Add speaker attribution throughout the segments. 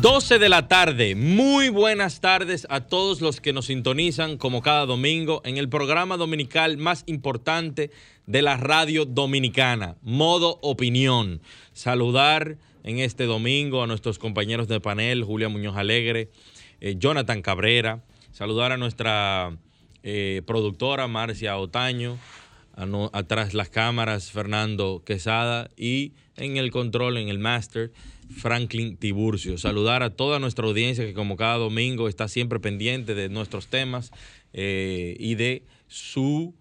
Speaker 1: 12 de la tarde, muy buenas tardes a todos los que nos sintonizan como cada domingo en el programa dominical más importante de la radio dominicana, Modo Opinión. Saludar en este domingo a nuestros compañeros de panel, Julia Muñoz Alegre, eh, Jonathan Cabrera, saludar a nuestra eh, productora Marcia Otaño, atrás las cámaras Fernando Quesada. Y en el control, en el máster, Franklin Tiburcio. Saludar a toda nuestra audiencia que como cada domingo está siempre pendiente de nuestros temas eh, y de su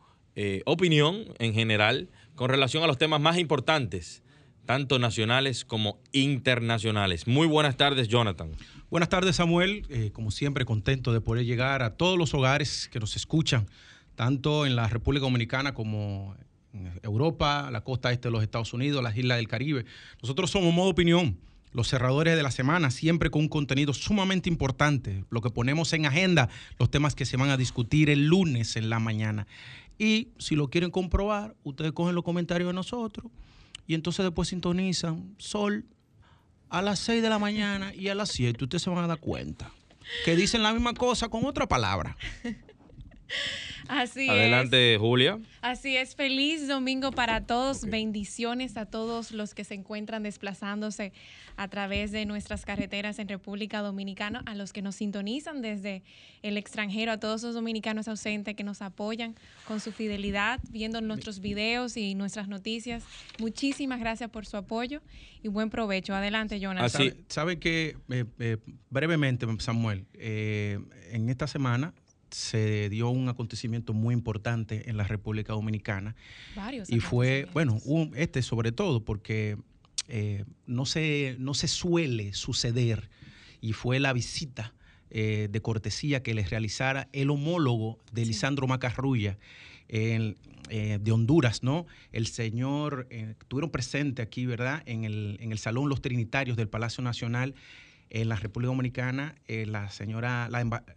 Speaker 1: opinión en general con relación a los temas más importantes tanto nacionales como internacionales. Muy buenas tardes, Jonathan.
Speaker 2: Buenas tardes, Samuel. Eh, como siempre, contento de poder llegar a todos los hogares que nos escuchan, tanto en la República Dominicana como en Europa, la costa este de los Estados Unidos, las islas del Caribe. Nosotros somos Modo Opinión, los cerradores de la semana, siempre con un contenido sumamente importante, lo que ponemos en agenda, los temas que se van a discutir el lunes en la mañana. Y si lo quieren comprobar, ustedes cogen los comentarios de nosotros y entonces después sintonizan Sol a las 6 de la mañana y a las 7. Ustedes se van a dar cuenta que dicen la misma cosa con otra palabra.
Speaker 1: Así Adelante, Julia.
Speaker 3: Así es, feliz domingo para todos. Bendiciones a todos los que se encuentran desplazándose a través de nuestras carreteras en República Dominicana, a los que nos sintonizan desde el extranjero, a todos los dominicanos ausentes que nos apoyan con su fidelidad, viendo nuestros videos y nuestras noticias. Muchísimas gracias por su apoyo y buen provecho. Adelante, Jonathan.
Speaker 2: Así, sabe que eh, eh, brevemente, Samuel, eh, en esta semana se dio un acontecimiento muy importante en la República Dominicana.
Speaker 3: Varios.
Speaker 2: Y fue, bueno, este sobre todo, porque eh, no, se, no se suele suceder, y fue la visita eh, de cortesía que les realizara el homólogo de Lisandro Macarrulla. Eh, de Honduras, ¿no? El señor, estuvieron presentes aquí, ¿verdad? En el, en el Salón Los Trinitarios del Palacio Nacional en la República Dominicana, eh, la señora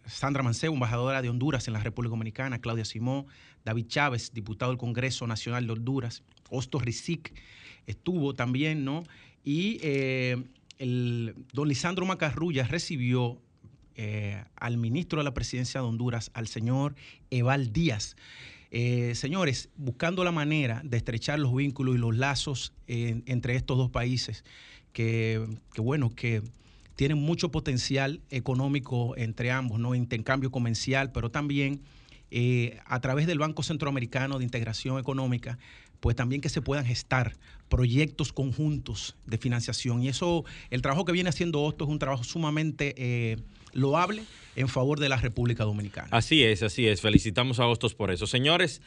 Speaker 2: Sandra Mancebo, embajadora de Honduras en la República Dominicana, Claudia Simón, David Chávez, diputado del Congreso Nacional de Honduras, Osto Rizik estuvo también, ¿no? Y eh, el don Lisandro Macarrulla recibió eh, al ministro de la presidencia de Honduras, al señor Eval Díaz. señores, buscando la manera de estrechar los vínculos y los lazos entre estos dos países, que bueno, que tienen mucho potencial económico entre ambos, ¿no? Intercambio comercial, pero también eh, a través del Banco Centroamericano de Integración Económica, pues también que se puedan gestar proyectos conjuntos de financiación. Y eso, el trabajo que viene haciendo Osto es un trabajo sumamente eh, loable en favor de la República Dominicana.
Speaker 1: Así es, así es. Felicitamos a Hostos por eso. Señores,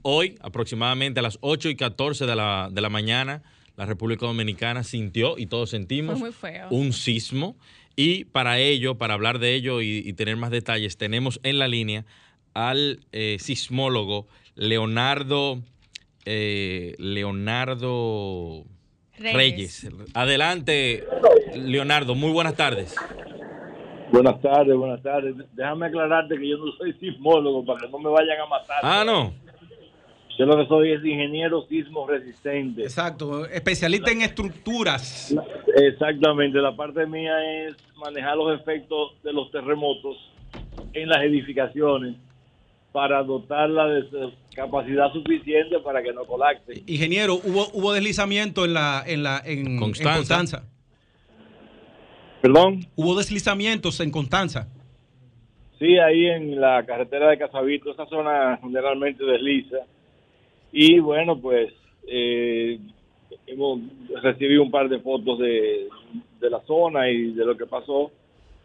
Speaker 1: hoy aproximadamente a las 8 y 14 de la, de la mañana, la República Dominicana sintió y todos sentimos un sismo. Y para ello, para hablar de ello y, tener más detalles, tenemos en la línea al eh, sismólogo Leonardo, eh, Leonardo Reyes. Adelante, Leonardo, muy buenas tardes.
Speaker 4: Buenas tardes, buenas tardes. Déjame aclararte que yo no soy sismólogo para que no me vayan a matar.
Speaker 1: Ah, no.
Speaker 4: Yo lo que soy es ingeniero sismo resistente.
Speaker 2: Exacto, especialista en estructuras.
Speaker 4: Exactamente, la parte mía es manejar los efectos de los terremotos en las edificaciones para dotarla de capacidad suficiente para que no colapse.
Speaker 2: Ingeniero, hubo hubo deslizamiento en la en la en Constanza.
Speaker 4: Perdón.
Speaker 2: Hubo deslizamientos en Constanza.
Speaker 4: Sí, ahí en la carretera de Casavito, esa zona generalmente desliza y bueno, pues eh, hemos recibido un par de fotos de, la zona y de lo que pasó.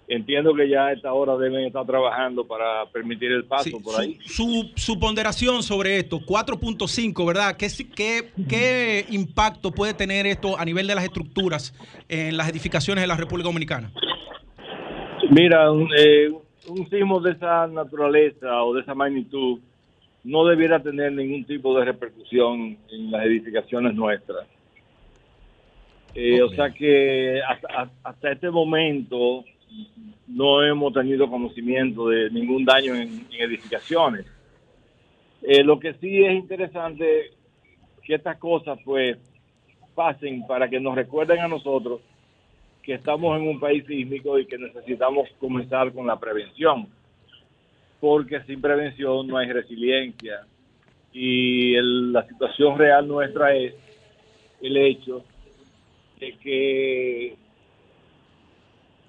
Speaker 4: entiendo que ya a esta hora deben estar trabajando para permitir el paso por ahí.
Speaker 2: Su, su, ponderación sobre esto, 4.5, ¿verdad? ¿Qué, qué, ¿Qué impacto puede tener esto a nivel de las estructuras en las edificaciones de la República Dominicana?
Speaker 4: Mira, un, eh, un sismo de esa naturaleza o de esa magnitud no debiera tener ningún tipo de repercusión en las edificaciones nuestras. Eh, O sea que hasta, hasta, este momento no hemos tenido conocimiento de ningún daño en, en edificaciones. Eh, lo que sí es interesante que estas cosas pues pasen para que nos recuerden a nosotros que estamos en un país sísmico y que necesitamos comenzar con la prevención, porque sin prevención no hay resiliencia. Y la situación real nuestra es el hecho de que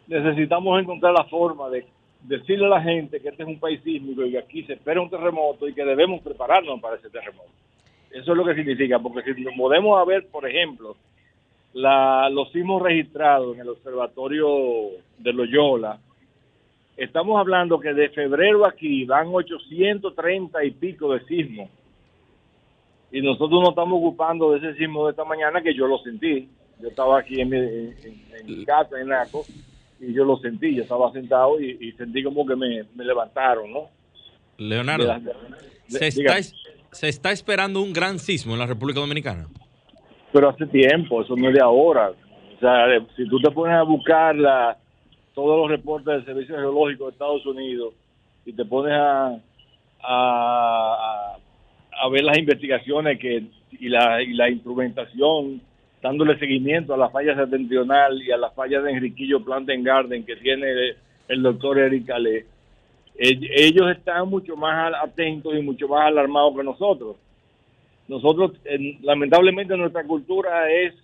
Speaker 4: necesitamos encontrar la forma de decirle a la gente que este es un país sísmico y que aquí se espera un terremoto y que debemos prepararnos para ese terremoto. Eso es lo que significa, porque si nos podemos ver, por ejemplo, la, los sismos registrados en el observatorio de Loyola, estamos hablando que de febrero aquí van 830 y pico de sismos. Y nosotros nos estamos ocupando de ese sismo de esta mañana que yo lo sentí. Yo estaba aquí en mi, en, casa, en Naco, y yo lo sentí. Yo estaba sentado y, sentí como que me, levantaron, ¿no?
Speaker 1: Leonardo, ¿se, está, ¿se está esperando un gran sismo en la República Dominicana?
Speaker 4: pero hace tiempo, eso no es de ahora. O sea, si tú te pones a buscar la, todos los reportes del Servicio Geológico de Estados Unidos y te pones a, a, a ver las investigaciones que y la, y la instrumentación, dándole seguimiento a la falla septentrional y a las fallas de Enriquillo Planting Garden que tiene el, doctor Eric Ale, ellos están mucho más atentos y mucho más alarmados que nosotros. Nosotros, lamentablemente, nuestra cultura es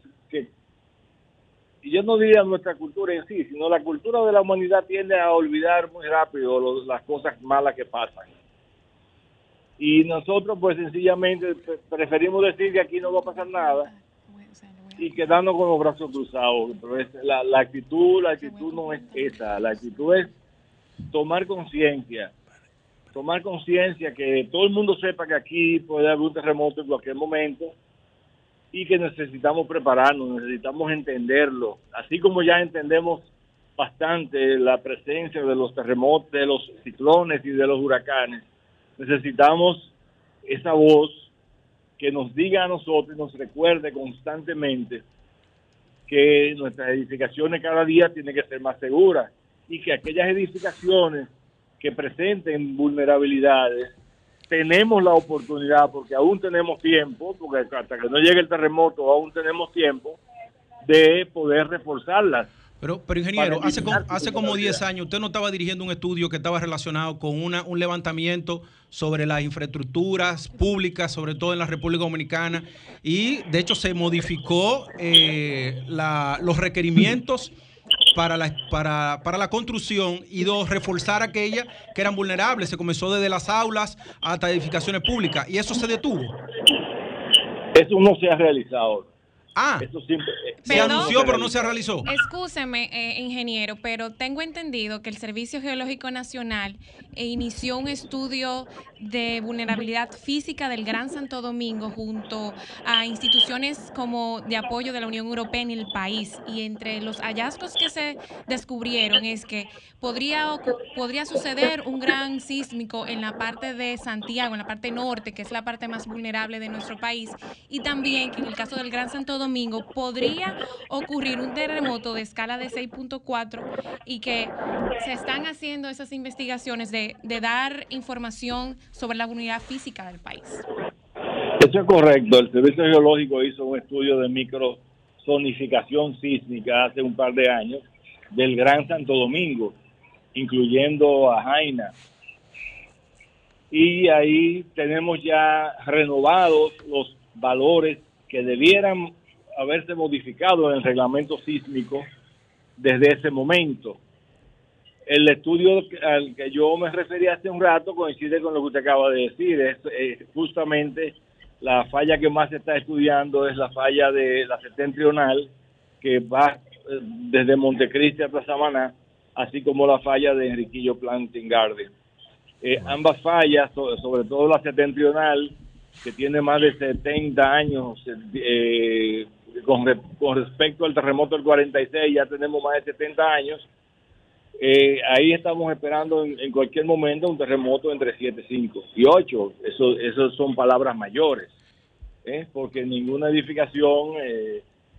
Speaker 4: yo no diría nuestra cultura en sí, sino la cultura de la humanidad tiende a olvidar muy rápido las cosas malas que pasan. Y nosotros, pues sencillamente, preferimos decir que aquí no va a pasar nada y quedarnos con los brazos cruzados. Pero la, la actitud, la actitud no es esa, la actitud es tomar conciencia tomar conciencia, que todo el mundo sepa que aquí puede haber un terremoto en cualquier momento y que necesitamos prepararnos, necesitamos entenderlo, así como ya entendemos bastante la presencia de los terremotos, de los ciclones y de los huracanes, necesitamos esa voz que nos diga a nosotros y nos recuerde constantemente que nuestras edificaciones cada día tienen que ser más seguras y que aquellas edificaciones que presenten vulnerabilidades, tenemos la oportunidad, porque aún tenemos tiempo, porque hasta que no llegue el terremoto aún tenemos tiempo, de poder reforzarlas.
Speaker 2: Pero, pero ingeniero, hace, como, hace como 10 años usted no estaba dirigiendo un estudio que estaba relacionado con una, un levantamiento sobre las infraestructuras públicas, sobre todo en la República Dominicana, y de hecho se modificó eh, la, los requerimientos para la, para, para la construcción y dos, reforzar aquellas que eran vulnerables. Se comenzó desde las aulas hasta edificaciones públicas y eso se detuvo.
Speaker 4: Eso no se ha realizado.
Speaker 2: Ah, se anunció, pero no se realizó.
Speaker 3: Escúcheme, eh, ingeniero, pero tengo entendido que el Servicio Geológico Nacional eh, inició un estudio de vulnerabilidad física del Gran Santo Domingo junto a instituciones como de apoyo de la Unión Europea en el país. Y entre los hallazgos que se descubrieron es que podría, podría suceder un gran sísmico en la parte de Santiago, en la parte norte, que es la parte más vulnerable de nuestro país, y también que en el caso del Gran Santo Domingo podría ocurrir un terremoto de escala de 6.4 y que se están haciendo esas investigaciones de, de dar información sobre la unidad física del país.
Speaker 4: Eso es correcto. El Servicio Geológico hizo un estudio de microsonificación sísmica hace un par de años del Gran Santo Domingo, incluyendo a Jaina. Y ahí tenemos ya renovados los valores que debieran haberse modificado en el reglamento sísmico desde ese momento. El estudio al que yo me referí hace un rato coincide con lo que usted acaba de decir. Es, justamente la falla que más se está estudiando es la falla de la septentrional, que va eh, desde Montecristi hasta Samaná así como la falla de Enriquillo Planting Garden. Eh, ambas fallas, sobre todo la septentrional, que tiene más de 70 años, eh, con, respecto al terremoto del 46 ya tenemos más de 70 años, eh, ahí estamos esperando en, cualquier momento un terremoto entre 7, 5 y 8. Eso, eso son palabras mayores, porque ninguna edificación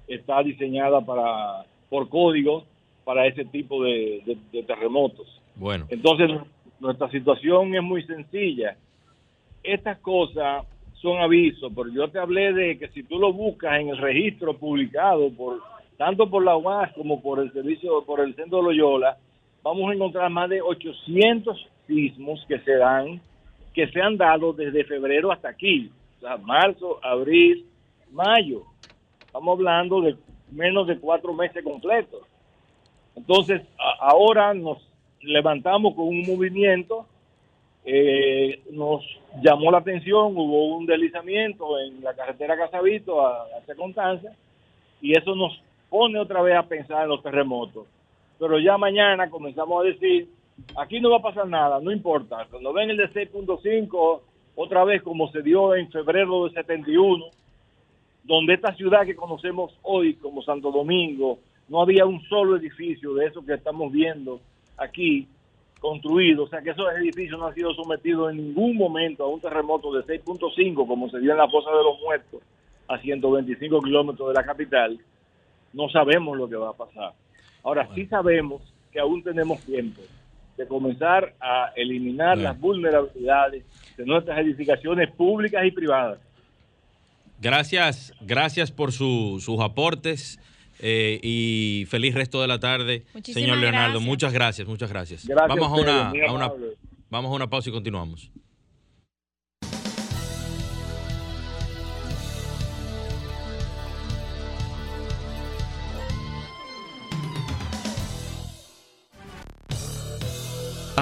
Speaker 4: está diseñada para por código para ese tipo de, terremotos.
Speaker 1: Bueno.
Speaker 4: Entonces, nuestra situación es muy sencilla. Estas cosas son avisos, pero yo te hablé de que si tú lo buscas en el registro publicado por tanto por la UAS como por el servicio por el centro de Loyola, vamos a encontrar más de 800 sismos que se dan que se han dado desde febrero hasta aquí, o sea, marzo, abril, mayo. Estamos hablando de menos de cuatro meses completos. Entonces, ahora nos levantamos con un movimiento, eh, nos llamó la atención, hubo un deslizamiento en la carretera Casavito a, hacia Constanza, y eso nos pone otra vez a pensar en los terremotos. Pero ya mañana comenzamos a decir, aquí no va a pasar nada, no importa. Cuando ven el de 6.5, otra vez como se dio en febrero de 71, donde esta ciudad que conocemos hoy como Santo Domingo, no había un solo edificio de esos que estamos viendo aquí construido, o sea que esos edificios no han sido sometidos en ningún momento a un terremoto de 6.5 como se dio en la Fosa de los Muertos a 125 kilómetros de la capital, no sabemos lo que va a pasar. Ahora sí sabemos que aún tenemos tiempo de comenzar a eliminar las vulnerabilidades de nuestras edificaciones públicas y privadas.
Speaker 1: Gracias, gracias por sus aportes. Eh, y feliz resto de la tarde, señor Leonardo. Muchas gracias, muchas gracias. vamos, a una, a una, vamos a una pausa y continuamos.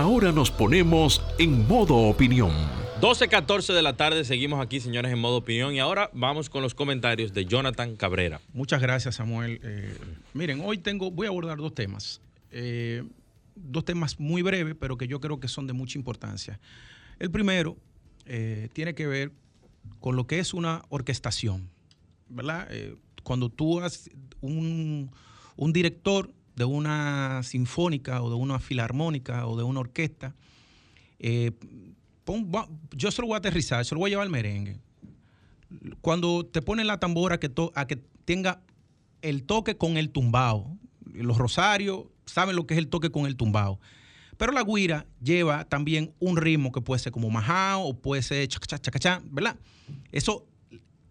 Speaker 5: Ahora nos ponemos en modo opinión
Speaker 1: 12.14 de la tarde, seguimos aquí, señores, en modo opinión. Y ahora vamos con los comentarios de Jonathan Cabrera.
Speaker 2: Muchas gracias, Samuel. Eh, miren, hoy tengo, voy a abordar dos temas. Eh, dos temas muy breves, pero que yo creo que son de mucha importancia. El primero eh, tiene que ver con lo que es una orquestación, ¿verdad? cuando tú has un, un director de una sinfónica o de una filarmónica o de una orquesta, yo se lo voy a aterrizar, se lo voy a llevar al merengue. Cuando te ponen la tambora que a que tenga el toque con el tumbao. Los rosarios saben lo que es el toque con el tumbao. Pero la guira lleva también un ritmo que puede ser como majao o puede ser chacachá, chacachá, ¿verdad? Eso,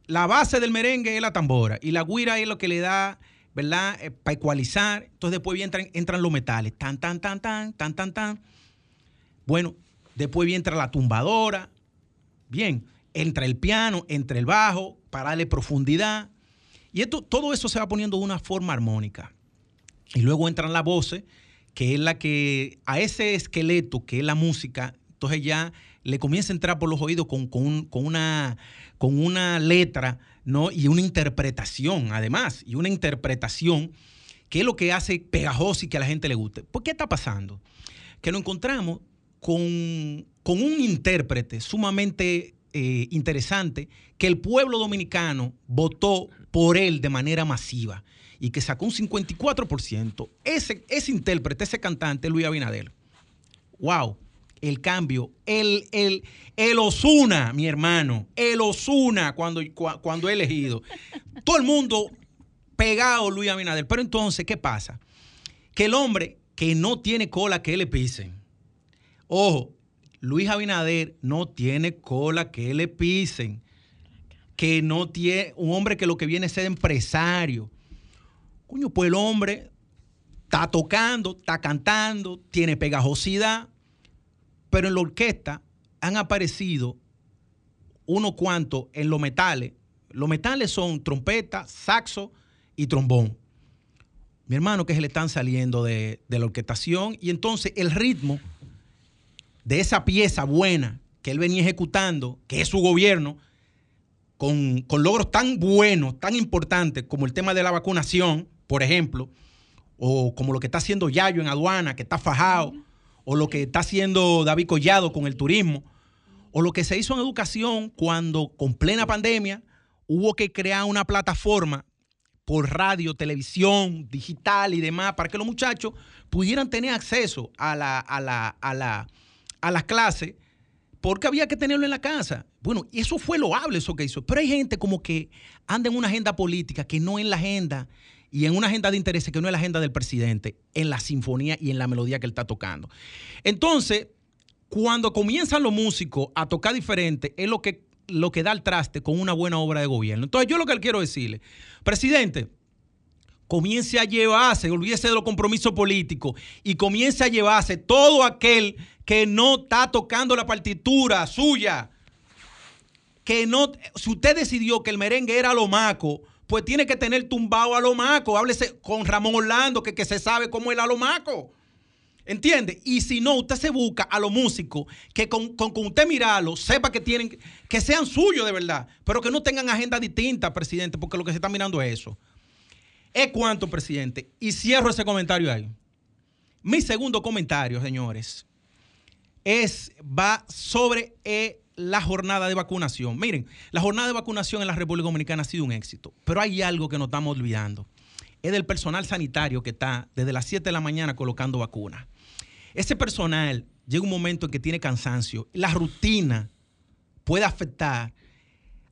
Speaker 2: la base del merengue es la tambora y la guira es lo que le da, ¿verdad? Eh, para ecualizar. Entonces después entran, entran los metales, tan, tan, tan, tan, tan, tan, tan. Bueno, Después entra la tumbadora. Bien, entra el piano, entra el bajo para darle profundidad. Y esto, todo eso se va poniendo de una forma armónica. Y luego entran las voces, que es la que a ese esqueleto que es la música, entonces ya le comienza a entrar por los oídos con, una, con una letra ¿no? y una interpretación, además, y una interpretación que es lo que hace pegajoso y que a la gente le guste. ¿Por qué está pasando? Que nos encontramos con, un intérprete sumamente eh, interesante que el pueblo dominicano votó por él de manera masiva y que sacó un 54%. Ese, ese intérprete, ese cantante, Luis Abinader. ¡Wow! El cambio. El, el, el Osuna, mi hermano. El Osuna cuando, cuando he elegido. Todo el mundo pegado Luis Abinader. Pero entonces, ¿qué pasa? Que el hombre que no tiene cola que le pisen Ojo, Luis Abinader no tiene cola que le pisen, que no tiene un hombre que lo que viene es ser empresario. Coño, pues el hombre está tocando, está cantando, tiene pegajosidad, pero en la orquesta han aparecido unos cuantos en los metales. Los metales son trompeta, saxo y trombón. Mi hermano que se le están saliendo de, de la orquestación y entonces el ritmo de esa pieza buena que él venía ejecutando, que es su gobierno, con, logros tan buenos, tan importantes como el tema de la vacunación, por ejemplo, o como lo que está haciendo Yayo en aduana, que está fajado, o lo que está haciendo David Collado con el turismo, o lo que se hizo en educación cuando con plena pandemia hubo que crear una plataforma por radio, televisión, digital y demás, para que los muchachos pudieran tener acceso a, la, a, la, a, la, a las clases, porque había que tenerlo en la casa. Bueno, y eso fue loable eso que hizo. Pero hay gente como que anda en una agenda política que no es la agenda y en una agenda de intereses que no es la agenda del presidente, en la sinfonía y en la melodía que él está tocando. Entonces, cuando comienzan los músicos a tocar diferente, es lo que, lo que da el traste con una buena obra de gobierno. Entonces, yo lo que quiero decirle, presidente, comience a llevarse, olvídese de los compromisos políticos y comience a llevarse todo aquel que no está tocando la partitura suya. Que no, si usted decidió que el merengue era lo maco, pues tiene que tener tumbado a lo maco. Háblese con Ramón Orlando, que, que se sabe cómo es a lo maco. ¿Entiende? Y si no, usted se busca a los músicos que con, con, usted mirarlo, sepa que tienen, que sean suyos de verdad, pero que no tengan agenda distinta, presidente, porque lo que se está mirando es eso. Es cuanto, presidente. Y cierro ese comentario ahí. Mi segundo comentario, señores, es, va sobre eh, la jornada de vacunación. Miren, la jornada de vacunación en la República Dominicana ha sido un éxito, pero hay algo que nos estamos olvidando. Es del personal sanitario que está desde las 7 de la mañana colocando vacunas. Ese personal llega un momento en que tiene cansancio. La rutina puede afectar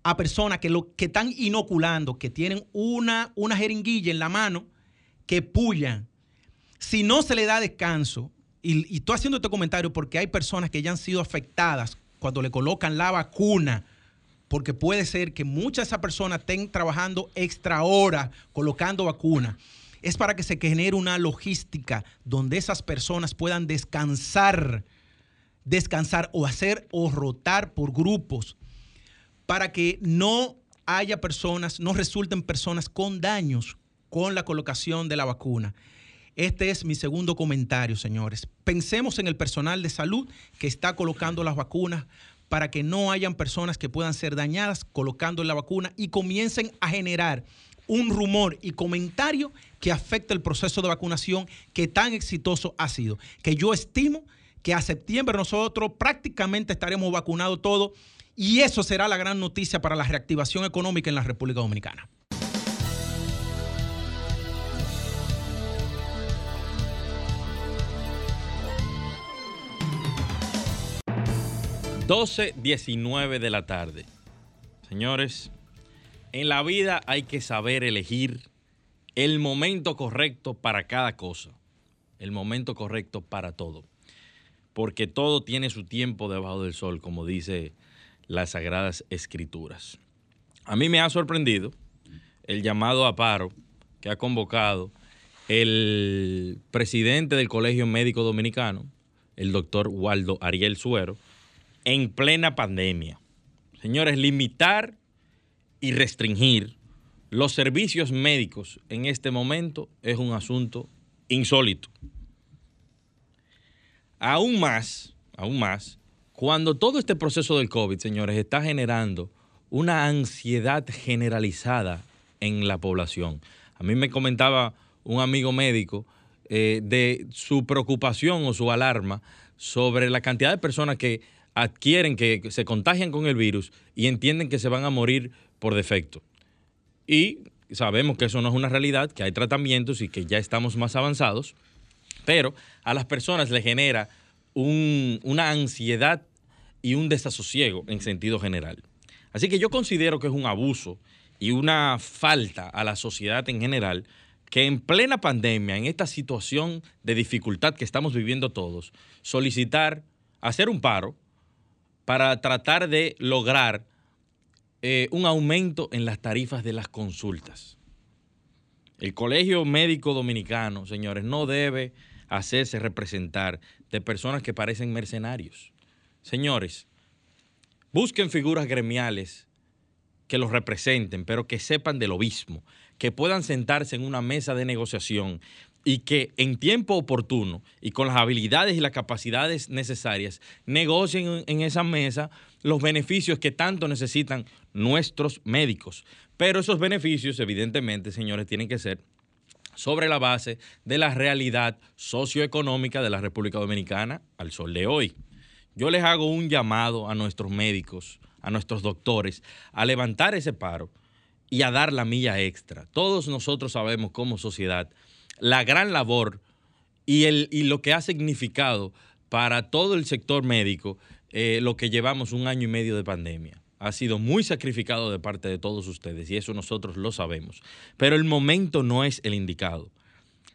Speaker 2: a personas que, lo, que están inoculando, que tienen una, una jeringuilla en la mano, que pullan. Si no se le da descanso, y, y estoy haciendo este comentario porque hay personas que ya han sido afectadas cuando le colocan la vacuna, porque puede ser que muchas de esas personas estén trabajando extra horas colocando vacunas es para que se genere una logística donde esas personas puedan descansar, descansar o hacer o rotar por grupos, para que no haya personas, no resulten personas con daños con la colocación de la vacuna. Este es mi segundo comentario, señores. Pensemos en el personal de salud que está colocando las vacunas para que no hayan personas que puedan ser dañadas colocando la vacuna y comiencen a generar un rumor y comentario que afecta el proceso de vacunación que tan exitoso ha sido. Que yo estimo que a septiembre nosotros prácticamente estaremos vacunados todos y eso será la gran noticia para la reactivación económica en la República Dominicana.
Speaker 1: ...12, 19 de la tarde. Señores, en la vida hay que saber elegir el momento correcto para cada cosa, el momento correcto para todo, porque todo tiene su tiempo debajo del sol, como dice las Sagradas Escrituras. A mí me ha sorprendido el llamado a paro que ha convocado el presidente del Colegio Médico Dominicano, el doctor Waldo Ariel Suero, en plena pandemia. Señores, limitar y restringir los servicios médicos en este momento es un asunto insólito. Aún más, aún más, cuando todo este proceso del COVID, señores, está generando una ansiedad generalizada en la población. A mí me comentaba un amigo médico eh, de su preocupación o su alarma sobre la cantidad de personas que adquieren, que se contagian con el virus y entienden que se van a morir por defecto. Y sabemos que eso no es una realidad, que hay tratamientos y que ya estamos más avanzados, pero a las personas les genera una ansiedad y un desasosiego en sentido general. Así que yo considero que es un abuso y una falta a la sociedad en general que en plena pandemia, en esta situación de dificultad que estamos viviendo todos, solicitar, hacer un paro para tratar de lograr eh, un aumento en las tarifas de las consultas. El Colegio Médico Dominicano, señores, no debe hacerse representar de personas que parecen mercenarios. Señores, busquen figuras gremiales que los representen, pero que sepan del obismo, que puedan sentarse en una mesa de negociación y que en tiempo oportuno y con las habilidades y las capacidades necesarias negocien en esa mesa los beneficios que tanto necesitan nuestros médicos. Pero esos beneficios, evidentemente, señores, tienen que ser sobre la base de la realidad socioeconómica de la República Dominicana al sol de hoy. Yo les hago un llamado a nuestros médicos, a nuestros doctores, a levantar ese paro y a dar la milla extra. Todos nosotros sabemos como sociedad la gran labor y, el, y lo que ha significado para todo el sector médico eh, lo que llevamos un año y medio de pandemia. Ha sido muy sacrificado de parte de todos ustedes y eso nosotros lo sabemos. Pero el momento no es el indicado.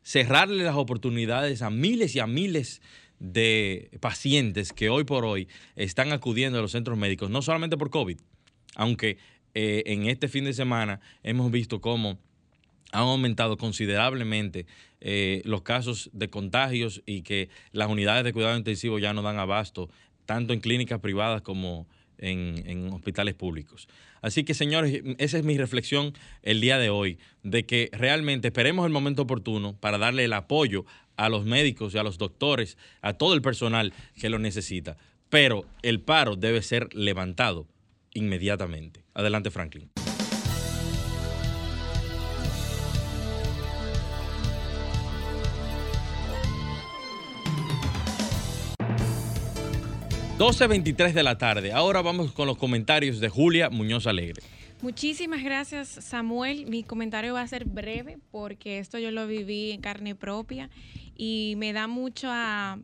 Speaker 1: Cerrarle las oportunidades a miles y a miles de pacientes que hoy por hoy están acudiendo a los centros médicos, no solamente por COVID, aunque eh, en este fin de semana hemos visto cómo han aumentado considerablemente eh, los casos de contagios y que las unidades de cuidado intensivo ya no dan abasto, tanto en clínicas privadas como en, en, hospitales públicos. Así que, señores, esa es mi reflexión el día de hoy, de que realmente esperemos el momento oportuno para darle el apoyo a los médicos y a los doctores, a todo el personal que lo necesita. Pero el paro debe ser levantado inmediatamente. Adelante, Franklin. 12.23 de la tarde. Ahora vamos con los comentarios de Julia Muñoz Alegre.
Speaker 3: Muchísimas gracias, Samuel. Mi comentario va a ser breve porque esto yo lo viví en carne propia y me da mucha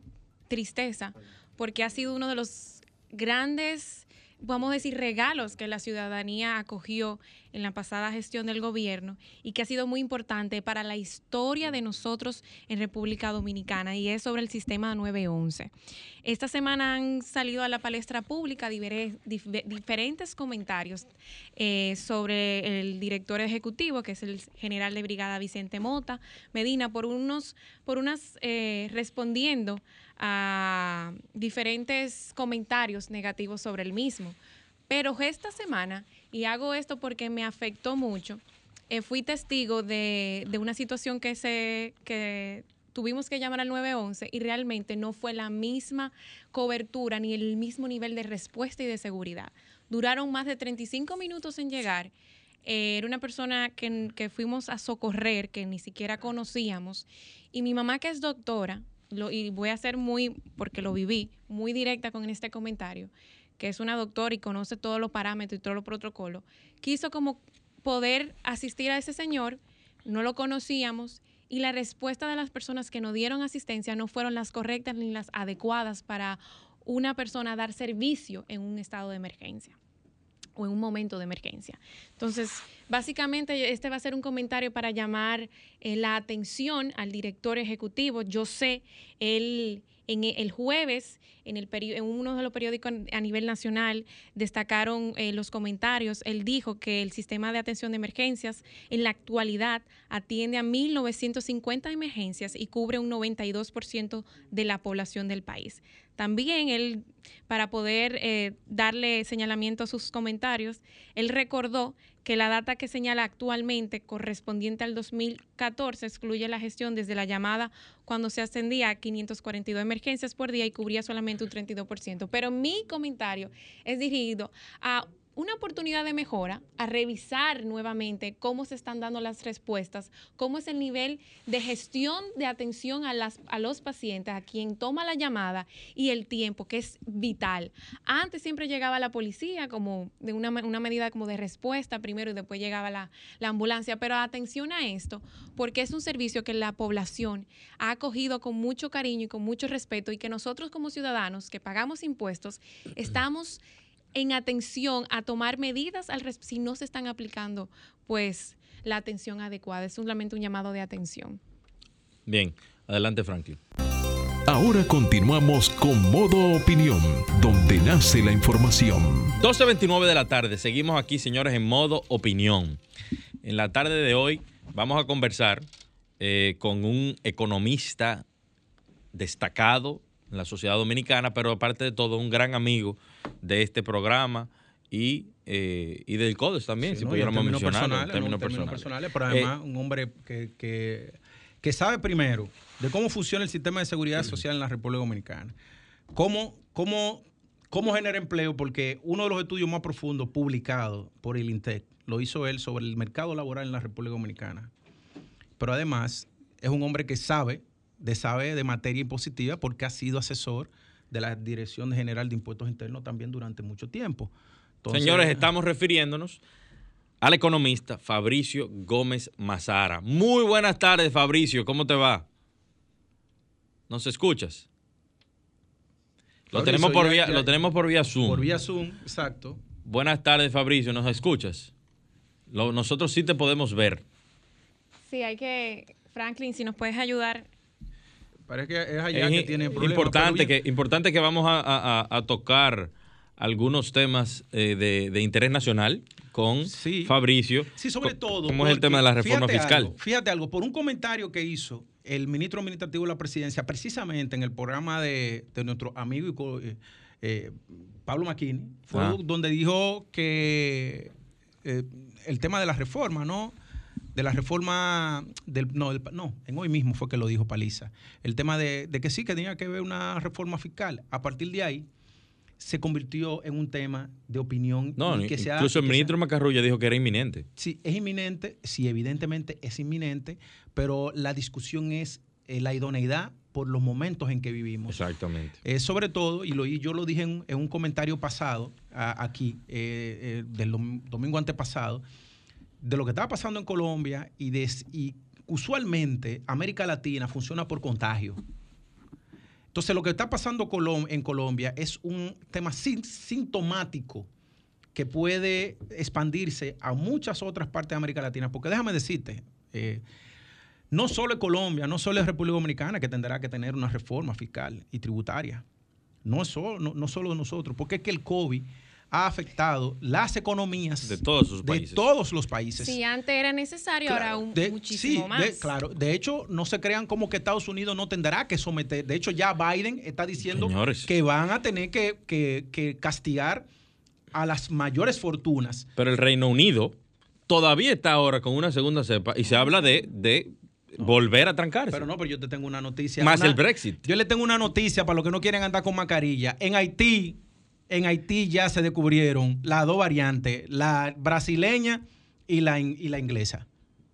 Speaker 3: tristeza porque ha sido uno de los grandes vamos a decir, regalos que la ciudadanía acogió en la pasada gestión del gobierno y que ha sido muy importante para la historia de nosotros en República Dominicana y es sobre el sistema 911. Esta semana han salido a la palestra pública diferentes comentarios eh, sobre el director ejecutivo, que es el general de brigada Vicente Mota Medina, por unos, por unas eh, respondiendo a diferentes comentarios negativos sobre el mismo. Pero esta semana, y hago esto porque me afectó mucho, eh, fui testigo de, de, una situación que, se, que tuvimos que llamar al 911 y realmente no fue la misma cobertura ni el mismo nivel de respuesta y de seguridad. Duraron más de 35 minutos en llegar. Eh, era una persona que, que fuimos a socorrer, que ni siquiera conocíamos. Y mi mamá, que es doctora, y voy a ser muy, porque lo viví, muy directa con este comentario, que es una doctora y conoce todos los parámetros y todos los protocolos, quiso como poder asistir a ese señor, no lo conocíamos y la respuesta de las personas que nos dieron asistencia no fueron las correctas ni las adecuadas para una persona dar servicio en un estado de emergencia o en un momento de emergencia. Entonces, básicamente este va a ser un comentario para llamar eh, la atención al director ejecutivo. Yo sé, él en el jueves, en, el en uno de los periódicos a nivel nacional, destacaron eh, los comentarios. Él dijo que el sistema de atención de emergencias en la actualidad atiende a 1.950 emergencias y cubre un 92% de la población del país. También él, para poder eh, darle señalamiento a sus comentarios, él recordó que la data que señala actualmente correspondiente al 2014 excluye la gestión desde la llamada cuando se ascendía a 542 emergencias por día y cubría solamente un 32%. Pero mi comentario es dirigido a una oportunidad de mejora, a revisar nuevamente cómo se están dando las respuestas, cómo es el nivel de gestión de atención a, las, a los pacientes, a quien toma la llamada y el tiempo, que es vital. Antes siempre llegaba la policía como de una, una medida como de respuesta primero y después llegaba la, la ambulancia, pero atención a esto, porque es un servicio que la población ha acogido con mucho cariño y con mucho respeto y que nosotros como ciudadanos que pagamos impuestos estamos en atención a tomar medidas al si no se están aplicando, pues la atención adecuada. Es solamente un llamado de atención.
Speaker 1: Bien, adelante Franklin.
Speaker 5: Ahora continuamos con Modo Opinión, donde nace la información.
Speaker 1: 12.29 de la tarde, seguimos aquí señores en Modo Opinión. En la tarde de hoy vamos a conversar eh, con un economista destacado en la sociedad dominicana, pero aparte de todo, un gran amigo de este programa y, eh, y del CODES también, si pudiéramos mencionar.
Speaker 2: En términos personales. Pero además, eh, un hombre que, que, que, sabe primero de cómo funciona el sistema de seguridad social en la República Dominicana. Cómo, cómo, cómo genera empleo, porque uno de los estudios más profundos publicados por el INTEC lo hizo él sobre el mercado laboral en la República Dominicana pero además es un hombre que sabe de, sabe de materia impositiva porque ha sido asesor de la Dirección General de Impuestos Internos también durante mucho tiempo.
Speaker 1: Señores, estamos refiriéndonos al economista Fabricio Gómez Mazara. Muy buenas tardes, Fabricio, ¿cómo te va? ¿Nos escuchas? Lo tenemos, por vía, lo tenemos por vía Zoom.
Speaker 2: Por vía Zoom, exacto.
Speaker 1: Buenas tardes, Fabricio, ¿nos escuchas? nosotros sí te podemos ver.
Speaker 3: Sí, hay que, Franklin, si nos puedes ayudar.
Speaker 2: Parece que es allá que tiene
Speaker 1: problemas. Importante que, importante que vamos a, tocar algunos temas eh, de, interés nacional con Fabricio.
Speaker 2: Sí, sobre todo.
Speaker 1: Como es el tema de la reforma fiscal.
Speaker 2: fíjate algo, por un comentario que hizo el ministro administrativo de la presidencia, precisamente en el programa de, nuestro amigo y, eh, eh, Pablo Maquini, fue ah. donde dijo que el tema de la reforma, ¿no? De la reforma del no, no, en hoy mismo fue que lo dijo Paliza. El tema de, que sí, que tenía que haber una reforma fiscal. A partir de ahí se convirtió en un tema de opinión.
Speaker 1: No, que incluso el ministro Macarrulla dijo que era inminente.
Speaker 2: Sí, es inminente, sí, evidentemente es inminente, pero la discusión es eh, la idoneidad por los momentos en que vivimos.
Speaker 1: Exactamente.
Speaker 2: Eh, sobre todo, y lo, yo lo dije en, un comentario pasado aquí, eh, del domingo antepasado, de lo que estaba pasando en Colombia y, y usualmente América Latina funciona por contagio. Entonces, lo que está pasando en Colombia es un tema sintomático que puede expandirse a muchas otras partes de América Latina. Porque déjame decirte, no solo Colombia, no solo es República Dominicana que tendrá que tener una reforma fiscal y tributaria. No, es solo, no, solo nosotros, porque es que el COVID ha afectado las economías
Speaker 1: de todos, los países.
Speaker 2: De todos los países.
Speaker 3: Sí, antes era necesario, ahora un, muchísimo más.
Speaker 2: De, claro, de hecho, no se crean como que Estados Unidos no tendrá que someter. De hecho, ya Biden está diciendo que van a tener que, que castigar a las mayores fortunas.
Speaker 1: Pero el Reino Unido todavía está ahora con una segunda cepa y se habla de, de volver a trancarse.
Speaker 2: Pero no, pero yo te tengo una noticia.
Speaker 1: Más el Brexit.
Speaker 2: Yo le tengo una noticia para los que no quieren andar con mascarilla. En Haití, en Haití ya se descubrieron las dos variantes, la brasileña y la, y la inglesa.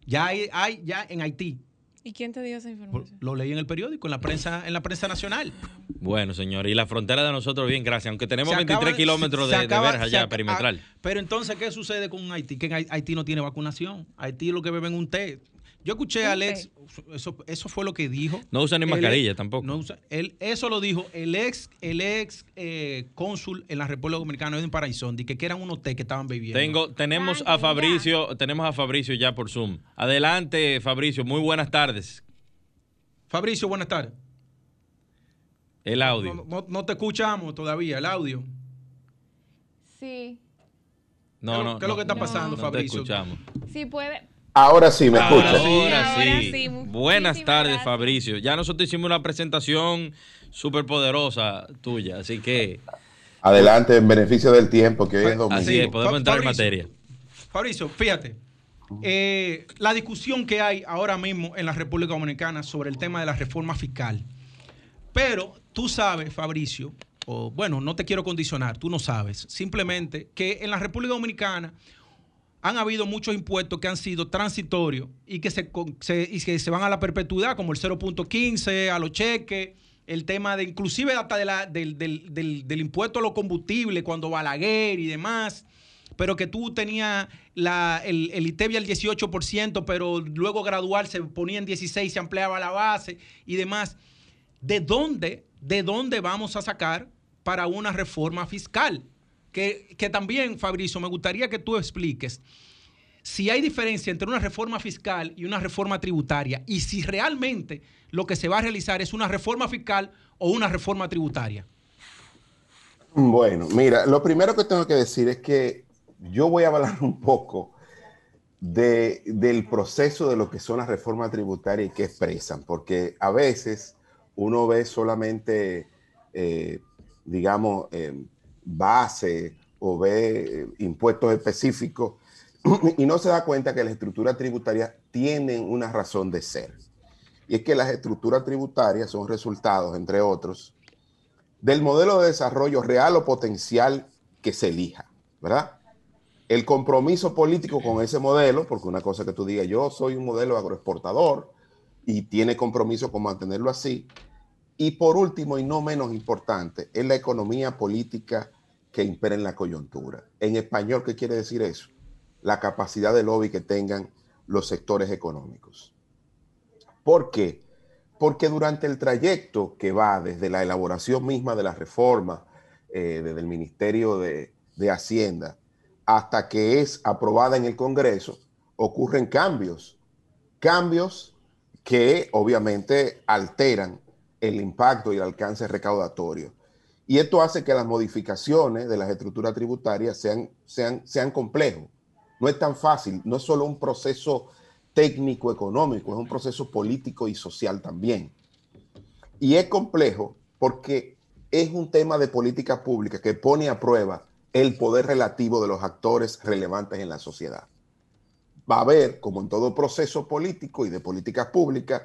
Speaker 2: Ya hay, hay ya en Haití.
Speaker 3: ¿Y quién te dio esa información?
Speaker 2: Lo leí en el periódico, en la prensa, en la prensa nacional.
Speaker 1: Bueno, señor, y la frontera de nosotros bien, gracias. Aunque tenemos 23 kilómetros de, verja ya perimetral.
Speaker 2: pero entonces, ¿qué sucede con Haití? Que Haití no tiene vacunación. Haití lo que beben un té. Yo escuché a Alex, eso, eso fue lo que dijo.
Speaker 1: No usa ni mascarilla tampoco.
Speaker 2: No usa, él, eso lo dijo el ex, el ex eh, cónsul en la República Dominicana, en Paraíso, de que, eran unos té que estaban bebiendo.
Speaker 1: Tengo, tenemos a Fabricio, tenemos a Fabricio ya por Zoom. Adelante, Fabricio, muy buenas tardes.
Speaker 2: Fabricio, buenas tardes.
Speaker 1: El audio.
Speaker 2: No, te escuchamos todavía, el audio.
Speaker 3: Sí.
Speaker 1: No, no.
Speaker 2: ¿Qué es lo que está pasando, Fabricio?
Speaker 1: Te escuchamos.
Speaker 3: Sí, puede.
Speaker 6: Ahora sí, me escuchas.
Speaker 1: Ahora, sí. Buenas tardes, Fabricio. Ya nosotros hicimos una presentación súper poderosa tuya, así que...
Speaker 6: Adelante, en beneficio del tiempo, que hoy es domingo.
Speaker 1: Así es, podemos entrar en materia.
Speaker 2: Fabricio, fíjate, eh, la discusión que hay ahora mismo en la República Dominicana sobre el tema de la reforma fiscal. Pero tú sabes, Fabricio, o bueno, no te quiero condicionar, tú no sabes, simplemente que en la República Dominicana han habido muchos impuestos que han sido transitorios y que se, que se van a la perpetuidad, como el 0.15, a los cheques, el tema de inclusive hasta de la, del, del, impuesto a los combustibles, cuando Balaguer y demás, pero que tú tenías la, el, el ITEVI al 18%, pero luego gradual se ponía en 16, se ampliaba la base y demás. ¿De dónde, de dónde vamos a sacar para una reforma fiscal? Que, también, Fabricio, me gustaría que tú expliques si hay diferencia entre una reforma fiscal y una reforma tributaria y si realmente lo que se va a realizar es una reforma fiscal o una reforma tributaria.
Speaker 6: Bueno, mira, lo primero que tengo que decir es que yo voy a hablar un poco de, del proceso de lo que son las reformas tributarias y qué expresan, porque a veces uno ve solamente, eh, digamos, eh, base o ve eh, impuestos específicos y no se da cuenta que las estructuras tributarias tienen una razón de ser. Y es que las estructuras tributarias son resultados, entre otros, del modelo de desarrollo real o potencial que se elija, ¿verdad? el compromiso político con ese modelo, porque una cosa que tú digas, yo soy un modelo agroexportador y tiene compromiso con mantenerlo así. Y por último, y no menos importante, es la economía política que impera en la coyuntura. En español, ¿qué quiere decir eso? La capacidad de lobby que tengan los sectores económicos. ¿Por qué? Porque durante el trayecto que va desde la elaboración misma de la reforma, eh, desde el Ministerio de, de Hacienda, hasta que es aprobada en el Congreso, ocurren cambios. Cambios que obviamente alteran el impacto y el alcance recaudatorio. Y esto hace que las modificaciones de las estructuras tributarias sean, sean, sean complejos. No es tan fácil, no es solo un proceso técnico económico, es un proceso político y social también. Y es complejo porque es un tema de política pública que pone a prueba el poder relativo de los actores relevantes en la sociedad. Va a haber, como en todo proceso político y de políticas públicas,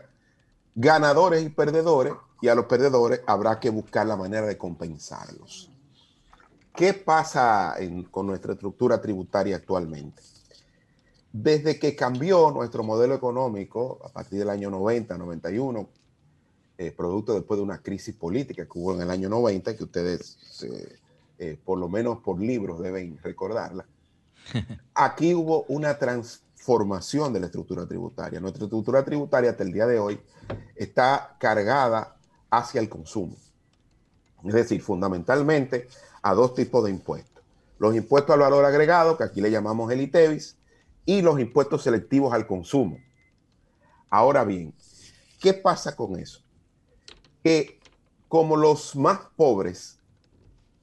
Speaker 6: ganadores y perdedores, y a los perdedores habrá que buscar la manera de compensarlos. ¿Qué pasa con nuestra estructura tributaria actualmente? Desde que cambió nuestro modelo económico a partir del año 90, 91, eh, producto después de una crisis política que hubo en el año 90, que ustedes, eh, por lo menos por libros, deben recordarla, aquí hubo una transformación de la estructura tributaria. Nuestra estructura tributaria hasta el día de hoy está cargada hacia el consumo. Es decir, fundamentalmente a dos tipos de impuestos. Los impuestos al valor agregado, que aquí le llamamos el ITEVIS, y los impuestos selectivos al consumo. Ahora bien, ¿qué pasa con eso? Que como los más pobres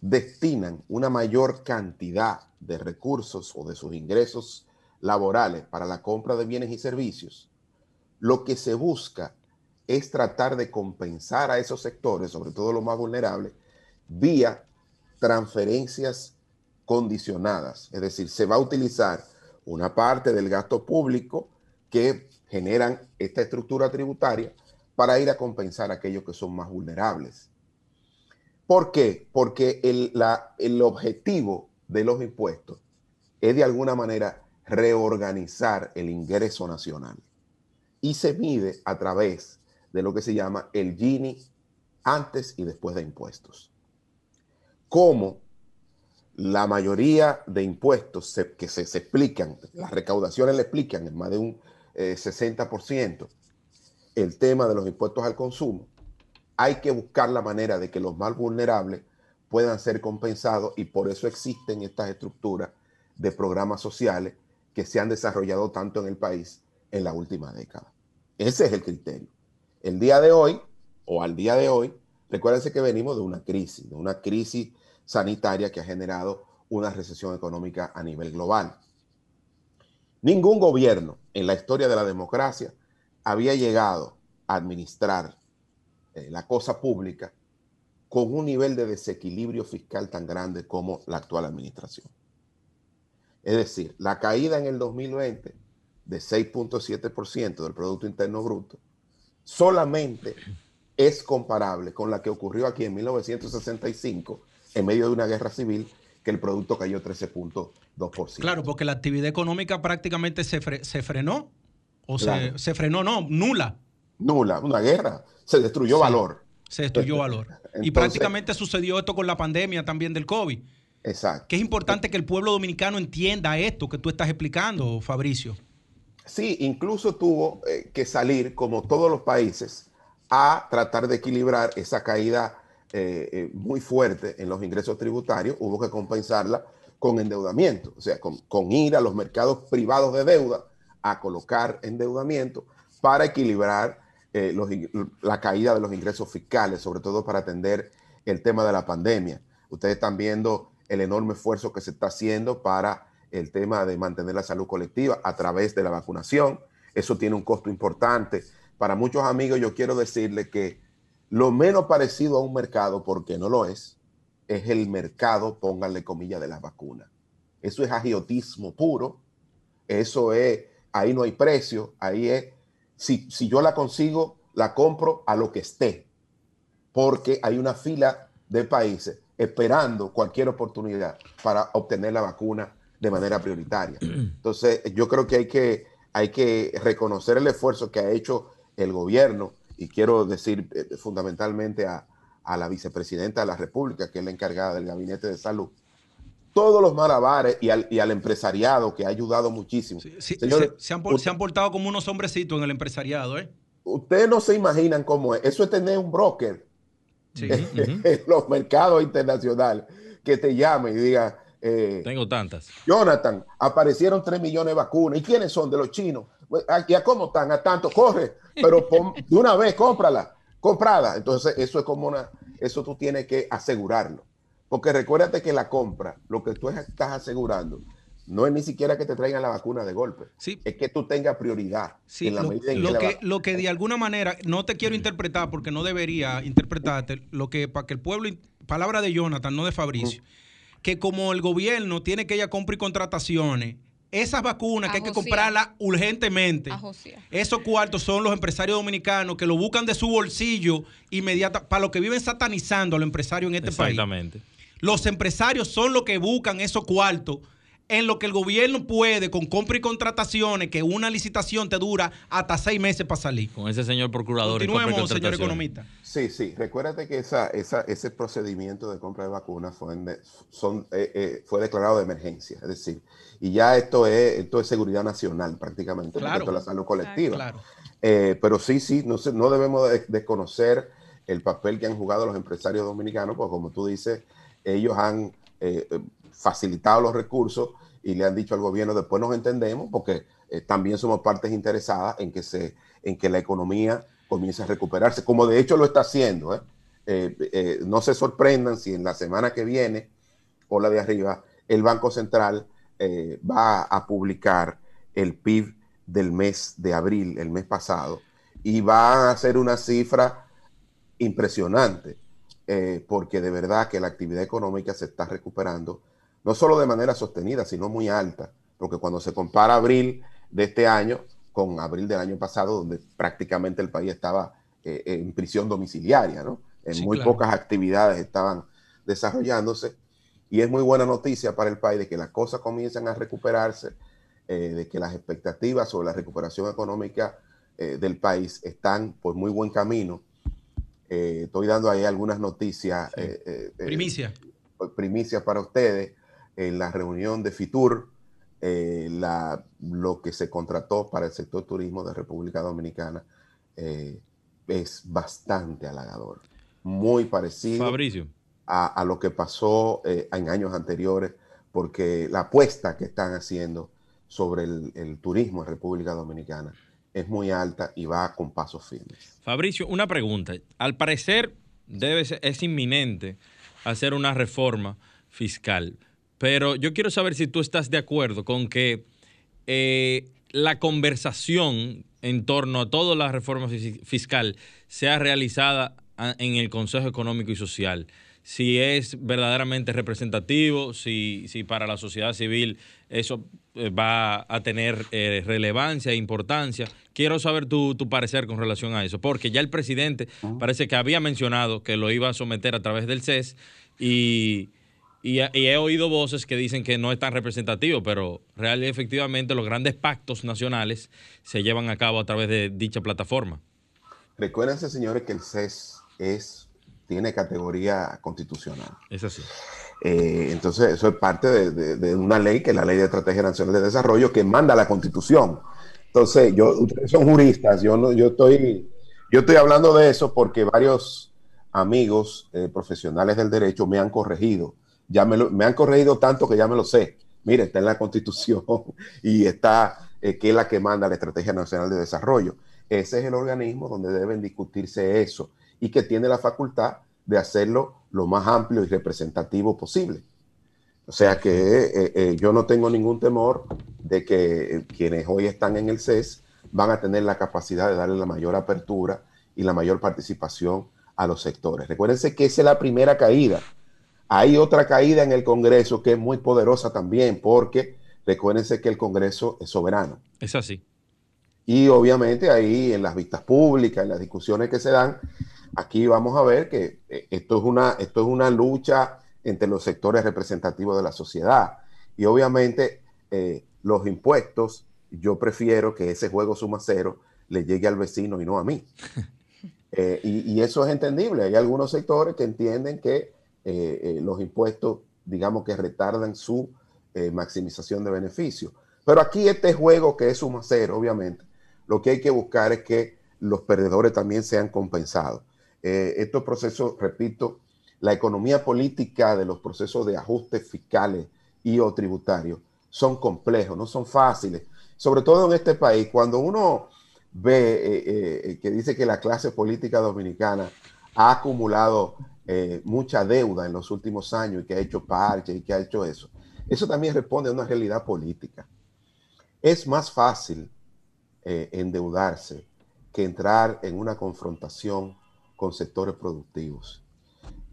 Speaker 6: destinan una mayor cantidad de recursos o de sus ingresos laborales para la compra de bienes y servicios, lo que se busca es tratar de compensar a esos sectores, sobre todo los más vulnerables, vía transferencias condicionadas. Es decir, se va a utilizar una parte del gasto público que generan esta estructura tributaria para ir a compensar a aquellos que son más vulnerables. ¿Por qué? Porque el, el objetivo de los impuestos es de alguna manera reorganizar el ingreso nacional y se mide a través de lo que se llama el Gini antes y después de impuestos. Como la mayoría de impuestos que se, explican, las recaudaciones le explican en más de un 60% eh, el tema de los impuestos al consumo, hay que buscar la manera de que los más vulnerables puedan ser compensados y por eso existen estas estructuras de programas sociales que se han desarrollado tanto en el país en la última década. Ese es el criterio. El día de hoy, o al día de hoy, recuérdense que venimos de una crisis, de una crisis sanitaria que ha generado una recesión económica a nivel global. Ningún gobierno en la historia de la democracia había llegado a administrar eh, la cosa pública con un nivel de desequilibrio fiscal tan grande como la actual administración. Es decir, la caída en el 2020 de 6.7% del Producto Interno Bruto solamente es comparable con la que ocurrió aquí en 1965 en medio de una guerra civil que el producto cayó 13.2%.
Speaker 2: Claro, porque la actividad económica prácticamente se, frenó, o se, frenó, no, nula.
Speaker 6: Nula, una guerra, se destruyó valor.
Speaker 2: Se destruyó valor. y prácticamente sucedió esto con la pandemia también del COVID.
Speaker 6: Exacto.
Speaker 2: Que es importante que el pueblo dominicano entienda esto que tú estás explicando, Fabricio.
Speaker 6: Sí, incluso tuvo eh, que salir, como todos los países, a tratar de equilibrar esa caída eh, eh, muy fuerte en los ingresos tributarios. Hubo que compensarla con endeudamiento, o sea, con, ir a los mercados privados de deuda a colocar endeudamiento para equilibrar la caída de los ingresos fiscales, sobre todo para atender el tema de la pandemia. Ustedes están viendo el enorme esfuerzo que se está haciendo para el tema de mantener la salud colectiva a través de la vacunación. Eso tiene un costo importante. Para muchos amigos yo quiero decirles que lo menos parecido a un mercado, porque no lo es, es el mercado, pónganle comillas, de las vacunas. Eso es agiotismo puro. Eso es, ahí no hay precio, ahí es, si, si yo la consigo, la compro a lo que esté, porque hay una fila de países esperando cualquier oportunidad para obtener la vacuna de manera prioritaria. Entonces, yo creo que hay que, hay que reconocer el esfuerzo que ha hecho el gobierno y quiero decir eh, fundamentalmente a, a la vicepresidenta de la República, que es la encargada del Gabinete de Salud, todos los malabares y al, y al empresariado que ha ayudado muchísimo.
Speaker 2: Sí, sí, Señores, se, se, han, se, han, portado como unos hombrecitos en el empresariado, ¿eh?
Speaker 6: Ustedes no se imaginan cómo es. Eso es tener un broker sí. uh -huh. los mercados internacionales que te llame y diga.
Speaker 1: Eh, Tengo tantas.
Speaker 6: Jonathan, aparecieron 3 millones de vacunas. ¿Y quiénes son? De los chinos. ¿Y a cómo están? A tanto, corre, pero pon, de una vez, cómprala comprada. Entonces, eso es como una, eso tú tienes que asegurarlo. Porque recuérdate que la compra, lo que tú estás asegurando, no es ni siquiera que te traigan la vacuna de golpe.
Speaker 2: Sí.
Speaker 6: Es que tú tengas prioridad.
Speaker 2: Sí, en la lo, medida en lo que, que lo que de alguna manera, no te quiero interpretar porque no debería interpretarte, lo que para que el pueblo, palabra de Jonathan, no de Fabricio, uh. que como el gobierno tiene que ella compra y contrataciones, esas vacunas que hay que comprarlas urgentemente. Esos cuartos son los empresarios dominicanos que lo buscan de su bolsillo inmediata para los que viven satanizando a los empresarios en este
Speaker 1: Exactamente.
Speaker 2: país. Los empresarios son los que buscan esos cuartos en lo que el gobierno puede, con compra y contrataciones, que una licitación te dura hasta seis meses para salir.
Speaker 1: Con ese señor procurador.
Speaker 2: Continuemos, señor economista.
Speaker 6: Sí, sí. Recuérdate que esa, esa, ese procedimiento de compra de vacunas fue, en, son, eh, eh, fue declarado de emergencia. Es decir, y ya esto es, esto es seguridad nacional prácticamente,
Speaker 2: claro.
Speaker 6: esto es la salud colectiva.
Speaker 2: Claro.
Speaker 6: Eh, pero sí, sí, no, se, no debemos desconocer de el papel que han jugado los empresarios dominicanos, porque como tú dices, ellos han eh, facilitado los recursos y le han dicho al gobierno, después nos entendemos, porque eh, también somos partes interesadas en que, se, en que la economía comience a recuperarse, como de hecho lo está haciendo. ¿eh? Eh, no se sorprendan si en la semana que viene, o la de arriba, el Banco Central va a publicar el PIB del mes de abril, el mes pasado, y va a hacer una cifra impresionante, porque de verdad que la actividad económica se está recuperando no solo de manera sostenida, sino muy alta, porque cuando se compara abril de este año con abril del año pasado, donde prácticamente el país estaba eh, en prisión domiciliaria, ¿no? En sí, muy claro. pocas actividades estaban desarrollándose, y es muy buena noticia para el país de que las cosas comienzan a recuperarse, eh, de que las expectativas sobre la recuperación económica eh, del país están por muy buen camino. Estoy dando ahí algunas noticias.
Speaker 2: Sí. primicia.
Speaker 6: Primicia para ustedes en la reunión de FITUR, eh, la, lo que se contrató para el sector turismo de República Dominicana eh, es bastante halagador. Muy parecido a, a, lo que pasó eh, en años anteriores, porque la apuesta que están haciendo sobre el, el turismo en República Dominicana es muy alta y va con pasos firmes.
Speaker 1: Fabricio, una pregunta. Al parecer debe ser, es inminente hacer una reforma fiscal. Pero yo quiero saber si tú estás de acuerdo con que eh, la conversación en torno a toda la reforma fiscal sea realizada en el Consejo Económico y Social. Si es verdaderamente representativo, si, si para la sociedad civil eso eh, va a tener eh, relevancia e importancia. Quiero saber tu, tu, parecer con relación a eso, porque ya el presidente parece que había mencionado que lo iba a someter a través del CES y y, y, he oído voces que dicen que no es tan representativo, pero real y efectivamente los grandes pactos nacionales se llevan a cabo a través de dicha plataforma.
Speaker 6: Recuérdense, señores, que el CES es, tiene categoría constitucional.
Speaker 1: Es así.
Speaker 6: Eh, entonces, eso es parte de, de, de, una ley, que es la Ley de Estrategia Nacional de Desarrollo, que manda la constitución. Entonces, yo, ustedes son juristas, yo, no, yo, estoy, yo estoy hablando de eso porque varios amigos eh, profesionales del derecho me han corregido ya me, lo, han corregido tanto que ya me lo sé. Mire, está en la Constitución y está, eh, que es la que manda la Estrategia Nacional de Desarrollo. Ese es el organismo donde deben discutirse eso y que tiene la facultad de hacerlo lo más amplio y representativo posible. O sea que eh, eh, yo no tengo ningún temor de que quienes hoy están en el CES van a tener la capacidad de darle la mayor apertura y la mayor participación a los sectores. Recuérdense que esa es la primera caída hay otra caída en el Congreso que es muy poderosa también, porque recuérdense que el Congreso es soberano.
Speaker 1: Es así.
Speaker 6: Y obviamente ahí en las vistas públicas, en las discusiones que se dan, aquí vamos a ver que eh, esto es una, esto es una lucha entre los sectores representativos de la sociedad. Y obviamente eh, los impuestos, yo prefiero que ese juego suma cero le llegue al vecino y no a mí. Eh, y, eso es entendible. Hay algunos sectores que entienden que eh, los impuestos, digamos que retardan su maximización de beneficios. Pero aquí este juego que es suma cero, obviamente, lo que hay que buscar es que los perdedores también sean compensados. estos procesos, repito, la economía política de los procesos de ajustes fiscales y o tributarios son complejos, no son fáciles. Sobre todo en este país, cuando uno ve eh, eh, que dice que la clase política dominicana ha acumulado eh, mucha deuda en los últimos años y que ha hecho parches y que ha hecho eso, eso también responde a una realidad política. Es más fácil endeudarse que entrar en una confrontación con sectores productivos.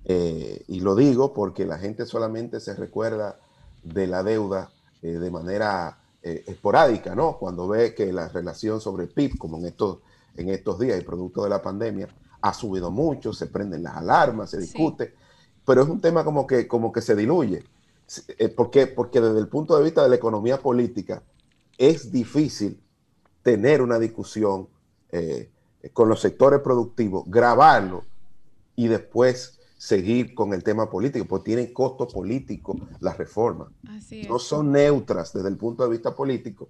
Speaker 6: y lo digo porque la gente solamente se recuerda de la deuda eh, de manera eh, esporádica, ¿no? Cuando ve que la relación sobre el PIB, como en estos, en estos días, el producto de la pandemia, ha subido mucho, se prenden las alarmas, se discute, pero es un tema como que, como que se diluye. Eh, ¿Por qué? Porque desde el punto de vista de la economía política es difícil tener una discusión con los sectores productivos, grabarlo y después seguir con el tema político, porque tienen costo político las reformas. No son neutras desde el punto de vista político.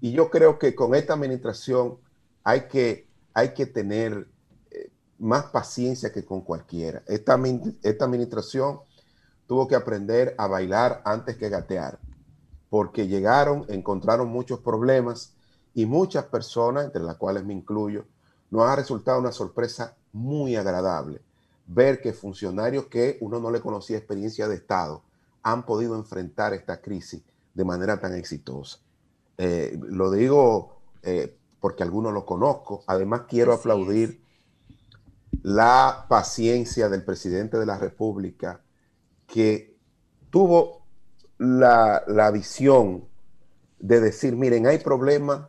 Speaker 6: Y yo creo que con esta administración hay que, hay que tener eh, más paciencia que con cualquiera. Esta, esta administración tuvo que aprender a bailar antes que gatear, porque llegaron, encontraron muchos problemas y muchas personas, entre las cuales me incluyo, nos ha resultado una sorpresa muy agradable ver que funcionarios que uno no le conocía experiencia de Estado han podido enfrentar esta crisis de manera tan exitosa. Eh, lo digo eh, porque algunos lo conozco. Además, quiero aplaudir la paciencia del presidente de la República que tuvo la, la visión de decir, miren, hay problemas